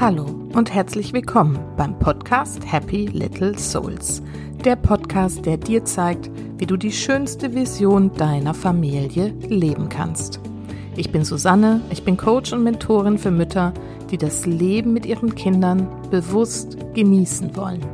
Hallo und herzlich willkommen beim Podcast Happy Little Souls. Der Podcast, der dir zeigt, wie du die schönste Vision deiner Familie leben kannst. Ich bin Susanne, ich bin Coach und Mentorin für Mütter, die das Leben mit ihren Kindern bewusst genießen wollen.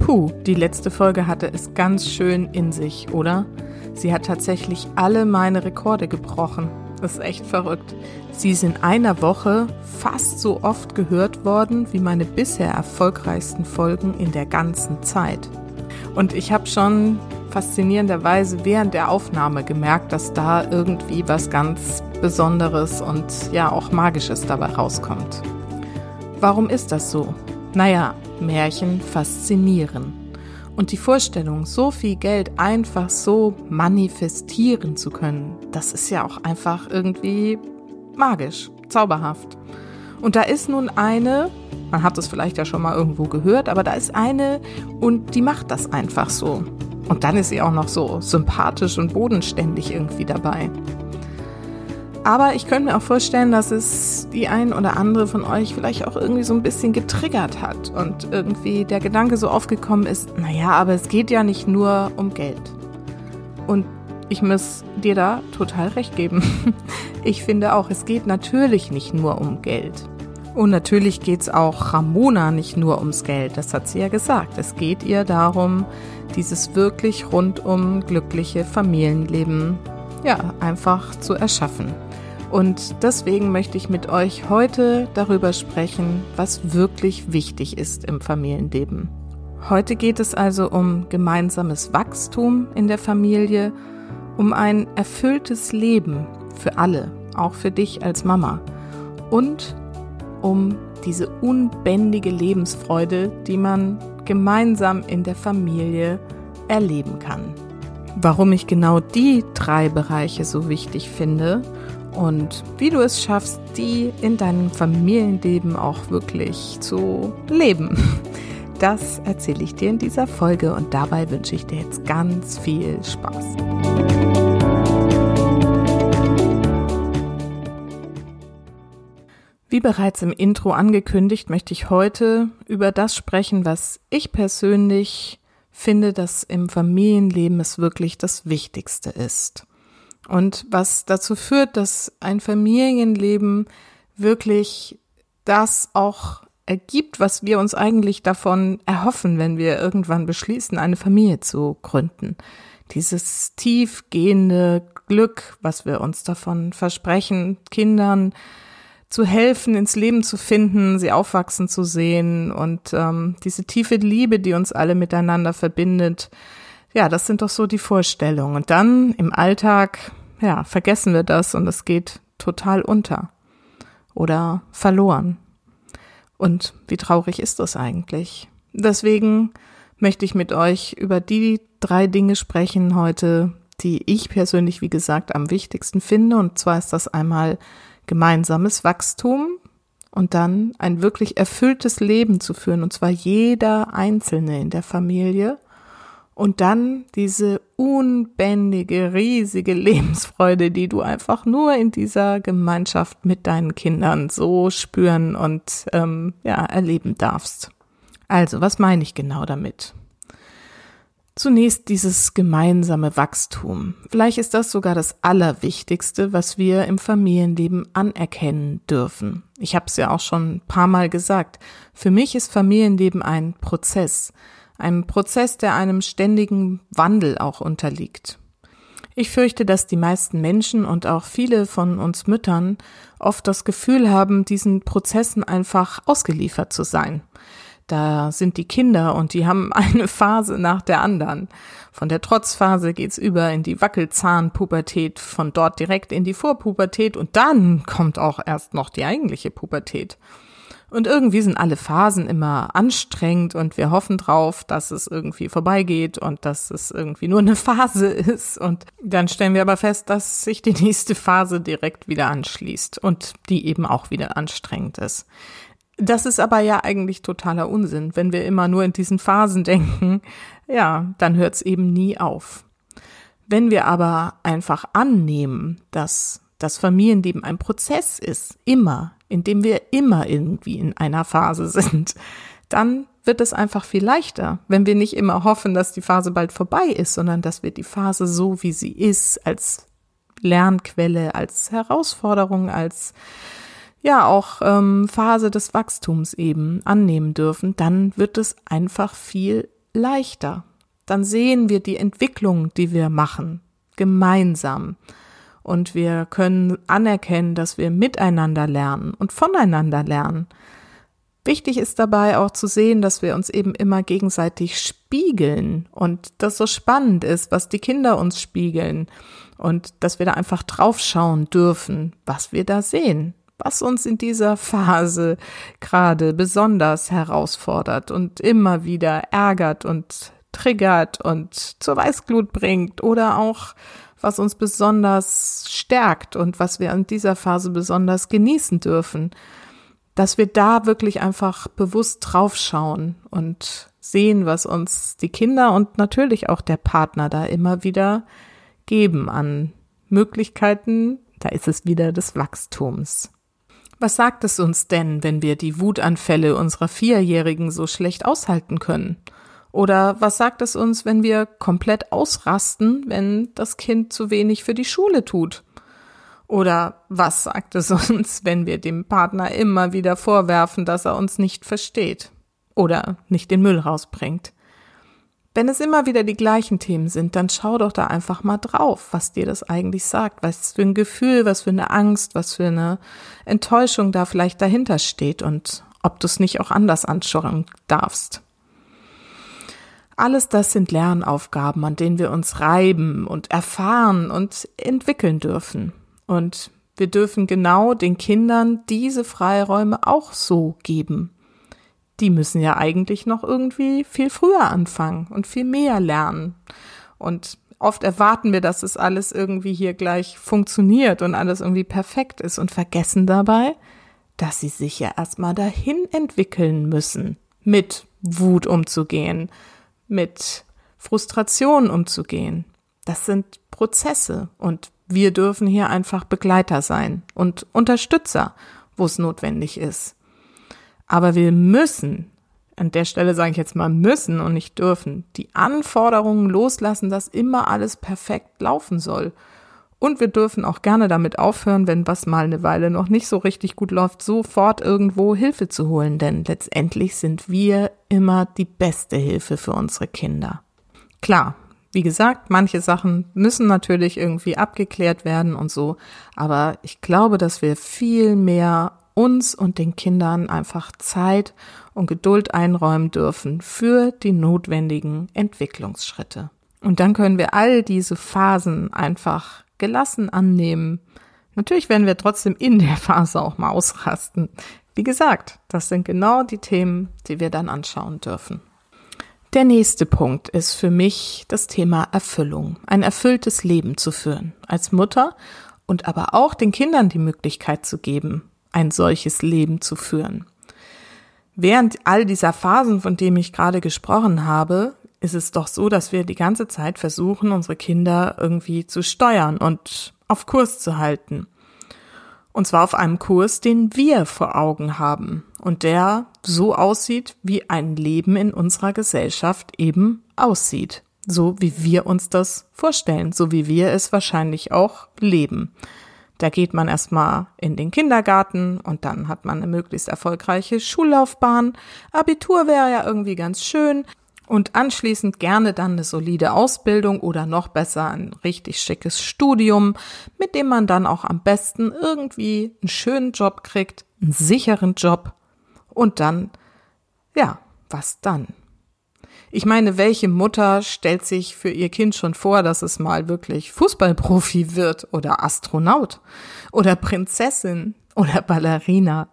Puh, die letzte Folge hatte es ganz schön in sich, oder? Sie hat tatsächlich alle meine Rekorde gebrochen. Das ist echt verrückt. Sie ist in einer Woche fast so oft gehört worden wie meine bisher erfolgreichsten Folgen in der ganzen Zeit. Und ich habe schon faszinierenderweise während der Aufnahme gemerkt, dass da irgendwie was ganz Besonderes und ja auch Magisches dabei rauskommt. Warum ist das so? Naja, Märchen faszinieren. Und die Vorstellung, so viel Geld einfach so manifestieren zu können, das ist ja auch einfach irgendwie magisch, zauberhaft. Und da ist nun eine, man hat es vielleicht ja schon mal irgendwo gehört, aber da ist eine und die macht das einfach so. Und dann ist sie auch noch so sympathisch und bodenständig irgendwie dabei. Aber ich könnte mir auch vorstellen, dass es die ein oder andere von euch vielleicht auch irgendwie so ein bisschen getriggert hat und irgendwie der Gedanke so aufgekommen ist, naja, aber es geht ja nicht nur um Geld. Und ich muss dir da total recht geben. Ich finde auch, es geht natürlich nicht nur um Geld. Und natürlich geht es auch Ramona nicht nur ums Geld, das hat sie ja gesagt. Es geht ihr darum, dieses wirklich rundum glückliche Familienleben ja, einfach zu erschaffen. Und deswegen möchte ich mit euch heute darüber sprechen, was wirklich wichtig ist im Familienleben. Heute geht es also um gemeinsames Wachstum in der Familie, um ein erfülltes Leben für alle, auch für dich als Mama und um diese unbändige Lebensfreude, die man gemeinsam in der Familie erleben kann. Warum ich genau die drei Bereiche so wichtig finde und wie du es schaffst, die in deinem Familienleben auch wirklich zu leben. Das erzähle ich dir in dieser Folge und dabei wünsche ich dir jetzt ganz viel Spaß. Wie bereits im Intro angekündigt, möchte ich heute über das sprechen, was ich persönlich finde, dass im Familienleben es wirklich das Wichtigste ist. Und was dazu führt, dass ein Familienleben wirklich das auch ergibt, was wir uns eigentlich davon erhoffen, wenn wir irgendwann beschließen, eine Familie zu gründen. Dieses tiefgehende Glück, was wir uns davon versprechen, Kindern zu helfen, ins Leben zu finden, sie aufwachsen zu sehen und ähm, diese tiefe Liebe, die uns alle miteinander verbindet. Ja, das sind doch so die Vorstellungen. Und dann im Alltag, ja, vergessen wir das und es geht total unter oder verloren. Und wie traurig ist das eigentlich? Deswegen möchte ich mit euch über die drei Dinge sprechen heute, die ich persönlich, wie gesagt, am wichtigsten finde. Und zwar ist das einmal gemeinsames Wachstum und dann ein wirklich erfülltes Leben zu führen, und zwar jeder Einzelne in der Familie. Und dann diese unbändige, riesige Lebensfreude, die du einfach nur in dieser Gemeinschaft mit deinen Kindern so spüren und ähm, ja, erleben darfst. Also, was meine ich genau damit? Zunächst dieses gemeinsame Wachstum. Vielleicht ist das sogar das Allerwichtigste, was wir im Familienleben anerkennen dürfen. Ich habe es ja auch schon ein paar Mal gesagt. Für mich ist Familienleben ein Prozess. Ein Prozess, der einem ständigen Wandel auch unterliegt. Ich fürchte, dass die meisten Menschen und auch viele von uns Müttern oft das Gefühl haben, diesen Prozessen einfach ausgeliefert zu sein. Da sind die Kinder und die haben eine Phase nach der anderen. Von der Trotzphase geht's über in die Wackelzahnpubertät, von dort direkt in die Vorpubertät und dann kommt auch erst noch die eigentliche Pubertät. Und irgendwie sind alle Phasen immer anstrengend und wir hoffen drauf, dass es irgendwie vorbeigeht und dass es irgendwie nur eine Phase ist. Und dann stellen wir aber fest, dass sich die nächste Phase direkt wieder anschließt und die eben auch wieder anstrengend ist. Das ist aber ja eigentlich totaler Unsinn. Wenn wir immer nur in diesen Phasen denken, ja, dann hört es eben nie auf. Wenn wir aber einfach annehmen, dass das Familienleben ein Prozess ist, immer, in dem wir immer irgendwie in einer Phase sind, dann wird es einfach viel leichter, wenn wir nicht immer hoffen, dass die Phase bald vorbei ist, sondern dass wir die Phase so, wie sie ist, als Lernquelle, als Herausforderung, als ja auch ähm, Phase des Wachstums eben annehmen dürfen, dann wird es einfach viel leichter. Dann sehen wir die Entwicklung, die wir machen, gemeinsam. Und wir können anerkennen, dass wir miteinander lernen und voneinander lernen. Wichtig ist dabei auch zu sehen, dass wir uns eben immer gegenseitig spiegeln und das so spannend ist, was die Kinder uns spiegeln und dass wir da einfach draufschauen dürfen, was wir da sehen, was uns in dieser Phase gerade besonders herausfordert und immer wieder ärgert und triggert und zur Weißglut bringt oder auch was uns besonders stärkt und was wir in dieser Phase besonders genießen dürfen dass wir da wirklich einfach bewusst draufschauen und sehen, was uns die Kinder und natürlich auch der Partner da immer wieder geben an Möglichkeiten, da ist es wieder des Wachstums. Was sagt es uns denn, wenn wir die Wutanfälle unserer Vierjährigen so schlecht aushalten können? Oder was sagt es uns, wenn wir komplett ausrasten, wenn das Kind zu wenig für die Schule tut? Oder was sagt es uns, wenn wir dem Partner immer wieder vorwerfen, dass er uns nicht versteht oder nicht den Müll rausbringt? Wenn es immer wieder die gleichen Themen sind, dann schau doch da einfach mal drauf, was dir das eigentlich sagt, was für ein Gefühl, was für eine Angst, was für eine Enttäuschung da vielleicht dahinter steht und ob du es nicht auch anders anschauen darfst. Alles das sind Lernaufgaben, an denen wir uns reiben und erfahren und entwickeln dürfen. Und wir dürfen genau den Kindern diese Freiräume auch so geben. Die müssen ja eigentlich noch irgendwie viel früher anfangen und viel mehr lernen. Und oft erwarten wir, dass es alles irgendwie hier gleich funktioniert und alles irgendwie perfekt ist und vergessen dabei, dass sie sich ja erstmal dahin entwickeln müssen, mit Wut umzugehen, mit Frustration umzugehen. Das sind Prozesse und wir dürfen hier einfach Begleiter sein und Unterstützer, wo es notwendig ist. Aber wir müssen, an der Stelle sage ich jetzt mal müssen und nicht dürfen, die Anforderungen loslassen, dass immer alles perfekt laufen soll. Und wir dürfen auch gerne damit aufhören, wenn was mal eine Weile noch nicht so richtig gut läuft, sofort irgendwo Hilfe zu holen, denn letztendlich sind wir immer die beste Hilfe für unsere Kinder. Klar, wie gesagt, manche Sachen müssen natürlich irgendwie abgeklärt werden und so, aber ich glaube, dass wir viel mehr uns und den Kindern einfach Zeit und Geduld einräumen dürfen für die notwendigen Entwicklungsschritte. Und dann können wir all diese Phasen einfach gelassen annehmen. Natürlich werden wir trotzdem in der Phase auch mal ausrasten. Wie gesagt, das sind genau die Themen, die wir dann anschauen dürfen. Der nächste Punkt ist für mich das Thema Erfüllung, ein erfülltes Leben zu führen, als Mutter und aber auch den Kindern die Möglichkeit zu geben, ein solches Leben zu führen. Während all dieser Phasen, von denen ich gerade gesprochen habe, ist es doch so, dass wir die ganze Zeit versuchen, unsere Kinder irgendwie zu steuern und auf Kurs zu halten. Und zwar auf einem Kurs, den wir vor Augen haben und der so aussieht, wie ein Leben in unserer Gesellschaft eben aussieht. So wie wir uns das vorstellen, so wie wir es wahrscheinlich auch leben. Da geht man erstmal in den Kindergarten und dann hat man eine möglichst erfolgreiche Schullaufbahn. Abitur wäre ja irgendwie ganz schön und anschließend gerne dann eine solide Ausbildung oder noch besser ein richtig schickes Studium, mit dem man dann auch am besten irgendwie einen schönen Job kriegt, einen sicheren Job und dann, ja, was dann? Ich meine, welche Mutter stellt sich für ihr Kind schon vor, dass es mal wirklich Fußballprofi wird oder Astronaut oder Prinzessin oder Ballerina?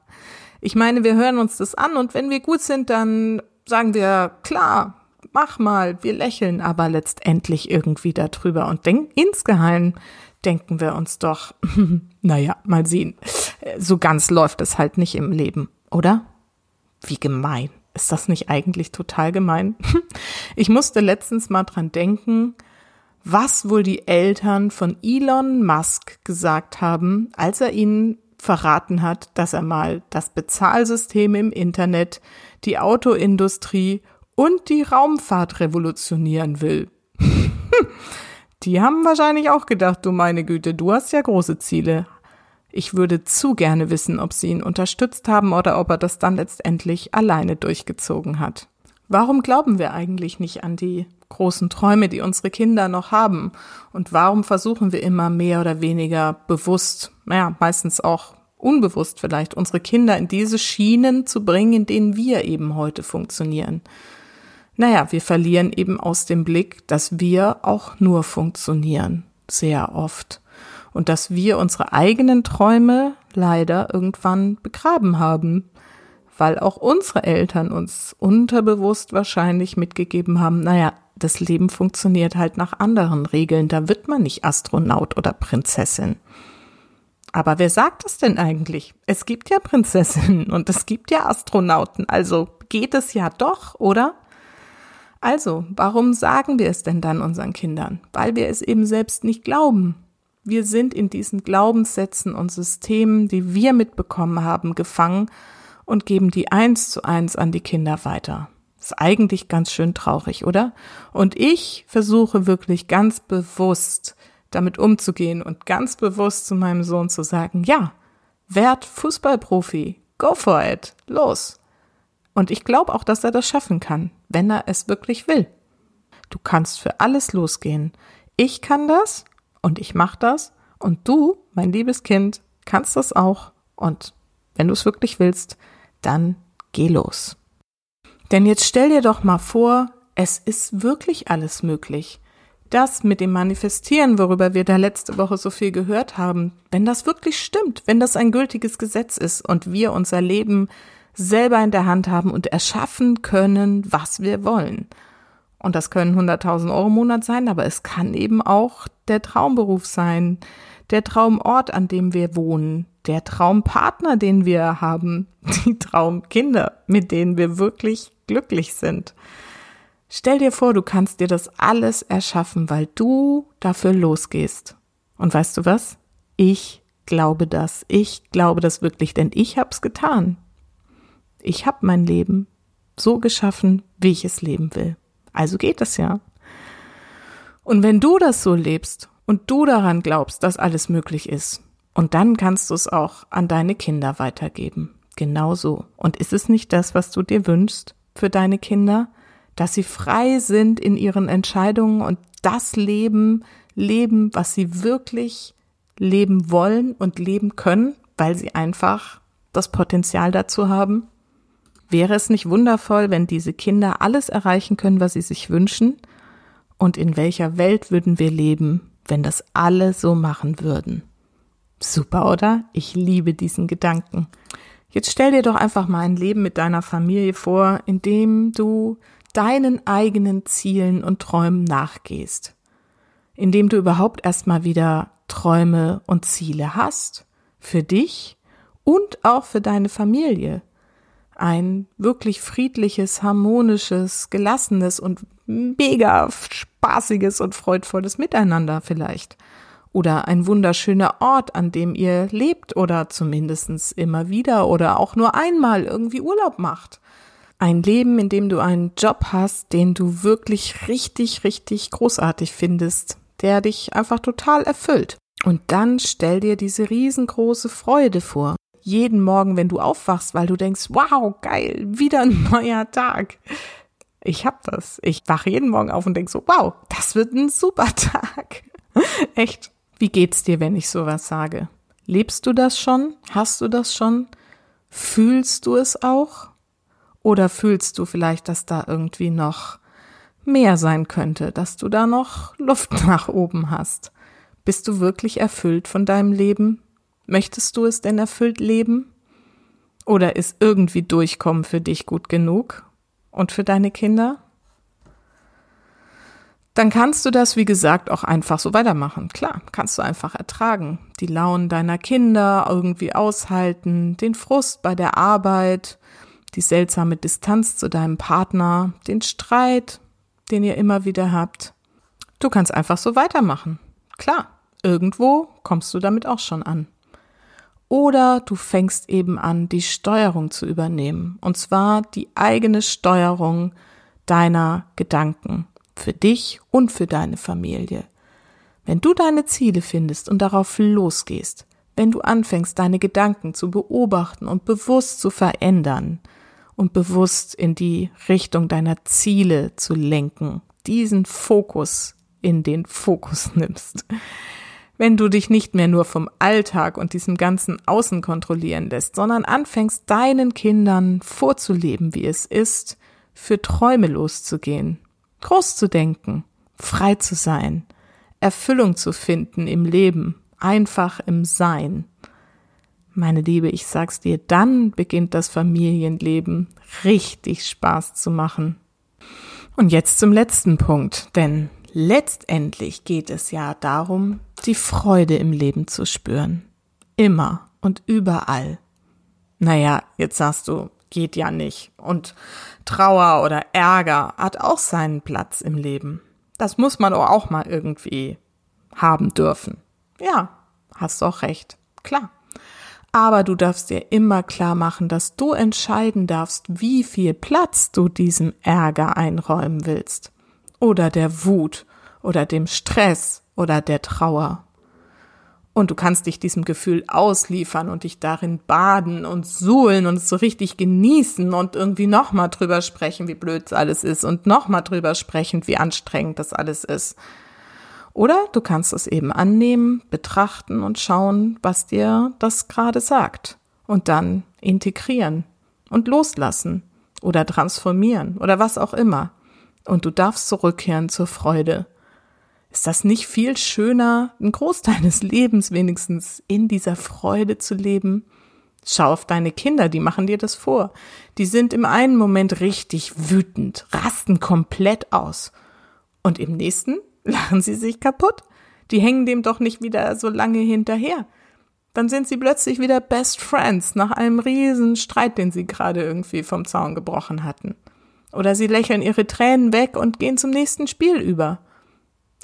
Ich meine, wir hören uns das an und wenn wir gut sind, dann sagen wir, klar, mach mal, wir lächeln aber letztendlich irgendwie darüber und denken, insgeheim denken wir uns doch, naja, mal sehen, so ganz läuft es halt nicht im Leben, oder? Wie gemein. Ist das nicht eigentlich total gemein? Ich musste letztens mal dran denken, was wohl die Eltern von Elon Musk gesagt haben, als er ihnen verraten hat, dass er mal das Bezahlsystem im Internet, die Autoindustrie und die Raumfahrt revolutionieren will. die haben wahrscheinlich auch gedacht, du meine Güte, du hast ja große Ziele. Ich würde zu gerne wissen, ob sie ihn unterstützt haben oder ob er das dann letztendlich alleine durchgezogen hat. Warum glauben wir eigentlich nicht an die großen Träume, die unsere Kinder noch haben? Und warum versuchen wir immer mehr oder weniger bewusst, naja, meistens auch unbewusst vielleicht, unsere Kinder in diese Schienen zu bringen, in denen wir eben heute funktionieren? Naja, wir verlieren eben aus dem Blick, dass wir auch nur funktionieren, sehr oft. Und dass wir unsere eigenen Träume leider irgendwann begraben haben weil auch unsere Eltern uns unterbewusst wahrscheinlich mitgegeben haben, naja, das Leben funktioniert halt nach anderen Regeln, da wird man nicht Astronaut oder Prinzessin. Aber wer sagt das denn eigentlich? Es gibt ja Prinzessinnen und es gibt ja Astronauten, also geht es ja doch, oder? Also, warum sagen wir es denn dann unseren Kindern? Weil wir es eben selbst nicht glauben. Wir sind in diesen Glaubenssätzen und Systemen, die wir mitbekommen haben, gefangen und geben die eins zu eins an die Kinder weiter. Ist eigentlich ganz schön traurig, oder? Und ich versuche wirklich ganz bewusst damit umzugehen und ganz bewusst zu meinem Sohn zu sagen, ja, werd Fußballprofi, go for it, los. Und ich glaube auch, dass er das schaffen kann, wenn er es wirklich will. Du kannst für alles losgehen. Ich kann das und ich mach das und du, mein liebes Kind, kannst das auch und wenn du es wirklich willst, dann geh los. Denn jetzt stell dir doch mal vor, es ist wirklich alles möglich. Das mit dem Manifestieren, worüber wir da letzte Woche so viel gehört haben, wenn das wirklich stimmt, wenn das ein gültiges Gesetz ist und wir unser Leben selber in der Hand haben und erschaffen können, was wir wollen. Und das können 100.000 Euro im Monat sein, aber es kann eben auch der Traumberuf sein, der Traumort, an dem wir wohnen, der Traumpartner, den wir haben, die Traumkinder, mit denen wir wirklich glücklich sind. Stell dir vor, du kannst dir das alles erschaffen, weil du dafür losgehst. Und weißt du was? Ich glaube das. Ich glaube das wirklich, denn ich hab's getan. Ich hab mein Leben so geschaffen, wie ich es leben will. Also geht es ja. Und wenn du das so lebst und du daran glaubst, dass alles möglich ist, und dann kannst du es auch an deine Kinder weitergeben. Genauso. Und ist es nicht das, was du dir wünschst für deine Kinder? Dass sie frei sind in ihren Entscheidungen und das Leben leben, was sie wirklich leben wollen und leben können, weil sie einfach das Potenzial dazu haben? Wäre es nicht wundervoll, wenn diese Kinder alles erreichen können, was sie sich wünschen? Und in welcher Welt würden wir leben, wenn das alle so machen würden? Super, oder? Ich liebe diesen Gedanken. Jetzt stell dir doch einfach mal ein Leben mit deiner Familie vor, in dem du deinen eigenen Zielen und Träumen nachgehst. In dem du überhaupt erstmal wieder Träume und Ziele hast. Für dich und auch für deine Familie. Ein wirklich friedliches, harmonisches, gelassenes und mega spaßiges und freudvolles Miteinander vielleicht oder ein wunderschöner Ort, an dem ihr lebt oder zumindestens immer wieder oder auch nur einmal irgendwie Urlaub macht. Ein Leben, in dem du einen Job hast, den du wirklich richtig, richtig großartig findest, der dich einfach total erfüllt. Und dann stell dir diese riesengroße Freude vor. Jeden Morgen, wenn du aufwachst, weil du denkst, wow, geil, wieder ein neuer Tag. Ich hab das. Ich wache jeden Morgen auf und denk so, wow, das wird ein super Tag. Echt. Wie geht's dir, wenn ich sowas sage? Lebst du das schon? Hast du das schon? Fühlst du es auch? Oder fühlst du vielleicht, dass da irgendwie noch mehr sein könnte, dass du da noch Luft nach oben hast? Bist du wirklich erfüllt von deinem Leben? Möchtest du es denn erfüllt leben? Oder ist irgendwie Durchkommen für dich gut genug? Und für deine Kinder? dann kannst du das, wie gesagt, auch einfach so weitermachen. Klar, kannst du einfach ertragen. Die Launen deiner Kinder irgendwie aushalten, den Frust bei der Arbeit, die seltsame Distanz zu deinem Partner, den Streit, den ihr immer wieder habt. Du kannst einfach so weitermachen. Klar, irgendwo kommst du damit auch schon an. Oder du fängst eben an, die Steuerung zu übernehmen. Und zwar die eigene Steuerung deiner Gedanken. Für dich und für deine Familie. Wenn du deine Ziele findest und darauf losgehst, wenn du anfängst, deine Gedanken zu beobachten und bewusst zu verändern und bewusst in die Richtung deiner Ziele zu lenken, diesen Fokus in den Fokus nimmst, wenn du dich nicht mehr nur vom Alltag und diesem ganzen Außen kontrollieren lässt, sondern anfängst, deinen Kindern vorzuleben, wie es ist, für Träume loszugehen, groß zu denken, frei zu sein, Erfüllung zu finden im Leben, einfach im Sein. Meine Liebe, ich sag's dir, dann beginnt das Familienleben richtig Spaß zu machen. Und jetzt zum letzten Punkt, denn letztendlich geht es ja darum, die Freude im Leben zu spüren. Immer und überall. Naja, jetzt sagst du, geht ja nicht. Und Trauer oder Ärger hat auch seinen Platz im Leben. Das muss man auch mal irgendwie haben dürfen. Ja, hast auch recht. Klar. Aber du darfst dir immer klar machen, dass du entscheiden darfst, wie viel Platz du diesem Ärger einräumen willst. Oder der Wut oder dem Stress oder der Trauer. Und du kannst dich diesem Gefühl ausliefern und dich darin baden und suhlen und es so richtig genießen und irgendwie nochmal drüber sprechen, wie blöd es alles ist und nochmal drüber sprechen, wie anstrengend das alles ist. Oder du kannst es eben annehmen, betrachten und schauen, was dir das gerade sagt. Und dann integrieren und loslassen oder transformieren oder was auch immer. Und du darfst zurückkehren zur Freude. Ist das nicht viel schöner, einen Großteil des Lebens wenigstens in dieser Freude zu leben? Schau auf deine Kinder, die machen dir das vor. Die sind im einen Moment richtig wütend, rasten komplett aus. Und im nächsten Lachen sie sich kaputt. Die hängen dem doch nicht wieder so lange hinterher. Dann sind sie plötzlich wieder Best Friends nach einem riesen Streit, den sie gerade irgendwie vom Zaun gebrochen hatten. Oder sie lächeln ihre Tränen weg und gehen zum nächsten Spiel über.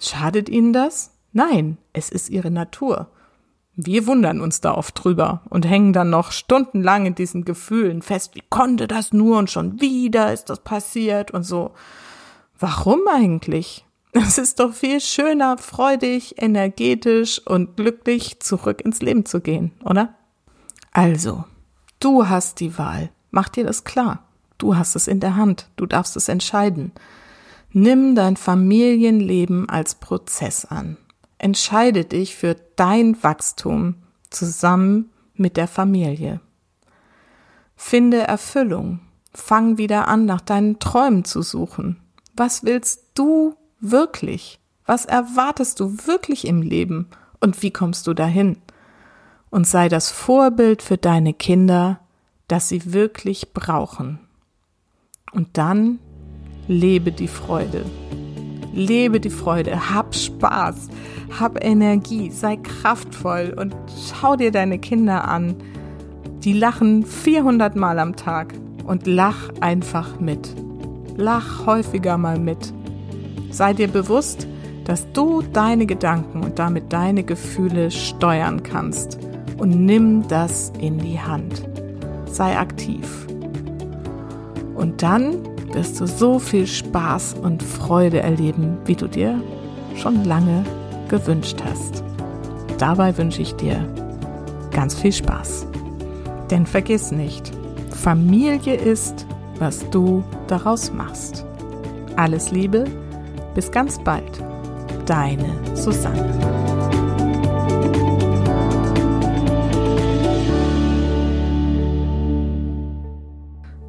Schadet ihnen das? Nein, es ist ihre Natur. Wir wundern uns da oft drüber und hängen dann noch stundenlang in diesen Gefühlen fest, wie konnte das nur und schon wieder ist das passiert und so. Warum eigentlich? Es ist doch viel schöner, freudig, energetisch und glücklich zurück ins Leben zu gehen, oder? Also, du hast die Wahl. Mach dir das klar. Du hast es in der Hand. Du darfst es entscheiden. Nimm dein Familienleben als Prozess an. Entscheide dich für dein Wachstum zusammen mit der Familie. Finde Erfüllung. Fang wieder an, nach deinen Träumen zu suchen. Was willst du wirklich? Was erwartest du wirklich im Leben? Und wie kommst du dahin? Und sei das Vorbild für deine Kinder, das sie wirklich brauchen. Und dann lebe die Freude. Lebe die Freude, hab Spaß, hab Energie, sei kraftvoll und schau dir deine Kinder an. Die lachen 400 Mal am Tag und lach einfach mit. Lach häufiger mal mit. Sei dir bewusst, dass du deine Gedanken und damit deine Gefühle steuern kannst und nimm das in die Hand. Sei aktiv. Und dann wirst du so viel Spaß und Freude erleben, wie du dir schon lange gewünscht hast. Dabei wünsche ich dir ganz viel Spaß. Denn vergiss nicht, Familie ist, was du daraus machst. Alles Liebe, bis ganz bald, deine Susanne.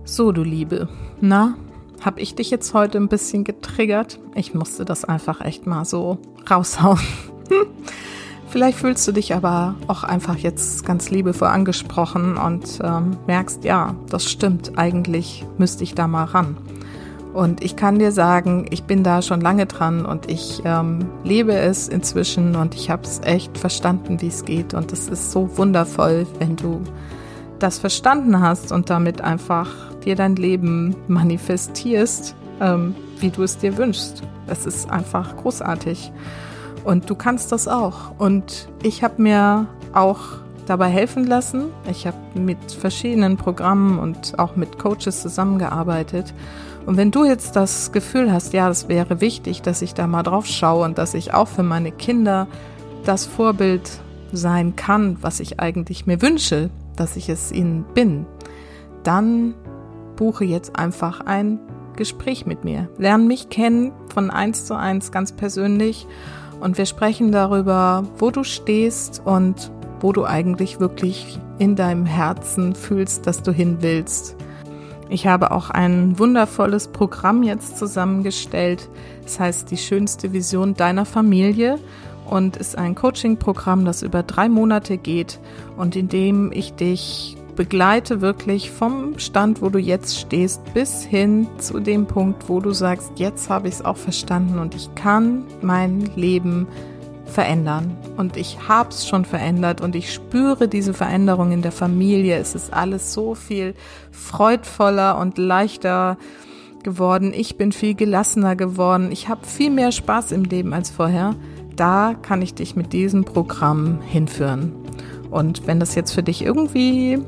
So, du Liebe, na, hab ich dich jetzt heute ein bisschen getriggert? Ich musste das einfach echt mal so raushauen. Vielleicht fühlst du dich aber auch einfach jetzt ganz liebevoll angesprochen und ähm, merkst, ja, das stimmt, eigentlich müsste ich da mal ran. Und ich kann dir sagen, ich bin da schon lange dran und ich ähm, lebe es inzwischen und ich habe es echt verstanden, wie es geht. Und es ist so wundervoll, wenn du das verstanden hast und damit einfach dir dein Leben manifestierst, ähm, wie du es dir wünschst. Es ist einfach großartig. Und du kannst das auch. Und ich habe mir auch dabei helfen lassen. Ich habe mit verschiedenen Programmen und auch mit Coaches zusammengearbeitet. Und wenn du jetzt das Gefühl hast, ja, es wäre wichtig, dass ich da mal drauf schaue und dass ich auch für meine Kinder das Vorbild sein kann, was ich eigentlich mir wünsche, dass ich es ihnen bin, dann buche jetzt einfach ein Gespräch mit mir. Lern mich kennen von eins zu eins ganz persönlich und wir sprechen darüber, wo du stehst und wo du eigentlich wirklich in deinem Herzen fühlst, dass du hin willst. Ich habe auch ein wundervolles Programm jetzt zusammengestellt. Das heißt die schönste Vision deiner Familie und ist ein Coaching-Programm, das über drei Monate geht und in dem ich dich begleite wirklich vom Stand, wo du jetzt stehst, bis hin zu dem Punkt, wo du sagst, jetzt habe ich es auch verstanden und ich kann mein Leben verändern. Und ich habe es schon verändert und ich spüre diese Veränderung in der Familie. Es ist alles so viel freudvoller und leichter geworden. Ich bin viel gelassener geworden. Ich habe viel mehr Spaß im Leben als vorher. Da kann ich dich mit diesem Programm hinführen. Und wenn das jetzt für dich irgendwie hm,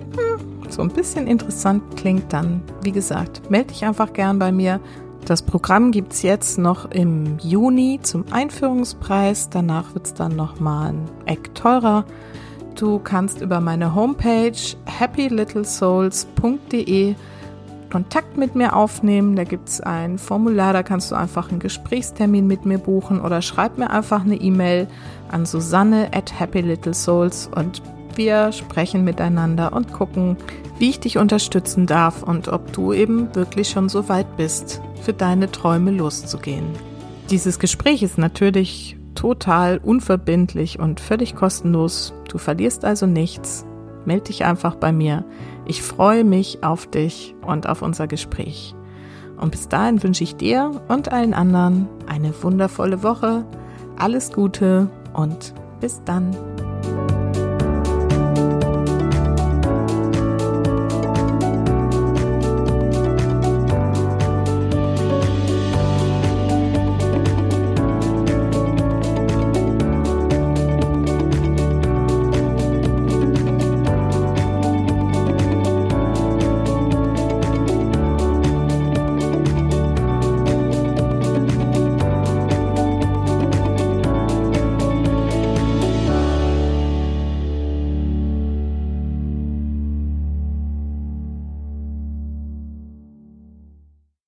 so ein bisschen interessant klingt, dann, wie gesagt, melde dich einfach gern bei mir. Das Programm gibt es jetzt noch im Juni zum Einführungspreis. Danach wird es dann nochmal ein Eck teurer. Du kannst über meine Homepage happylittlesouls.de Kontakt mit mir aufnehmen. Da gibt es ein Formular, da kannst du einfach einen Gesprächstermin mit mir buchen oder schreib mir einfach eine E-Mail an Susanne at happylittlesouls und wir sprechen miteinander und gucken, wie ich dich unterstützen darf und ob du eben wirklich schon so weit bist, für deine Träume loszugehen. Dieses Gespräch ist natürlich total unverbindlich und völlig kostenlos. Du verlierst also nichts. Meld dich einfach bei mir. Ich freue mich auf dich und auf unser Gespräch. Und bis dahin wünsche ich dir und allen anderen eine wundervolle Woche. Alles Gute und bis dann.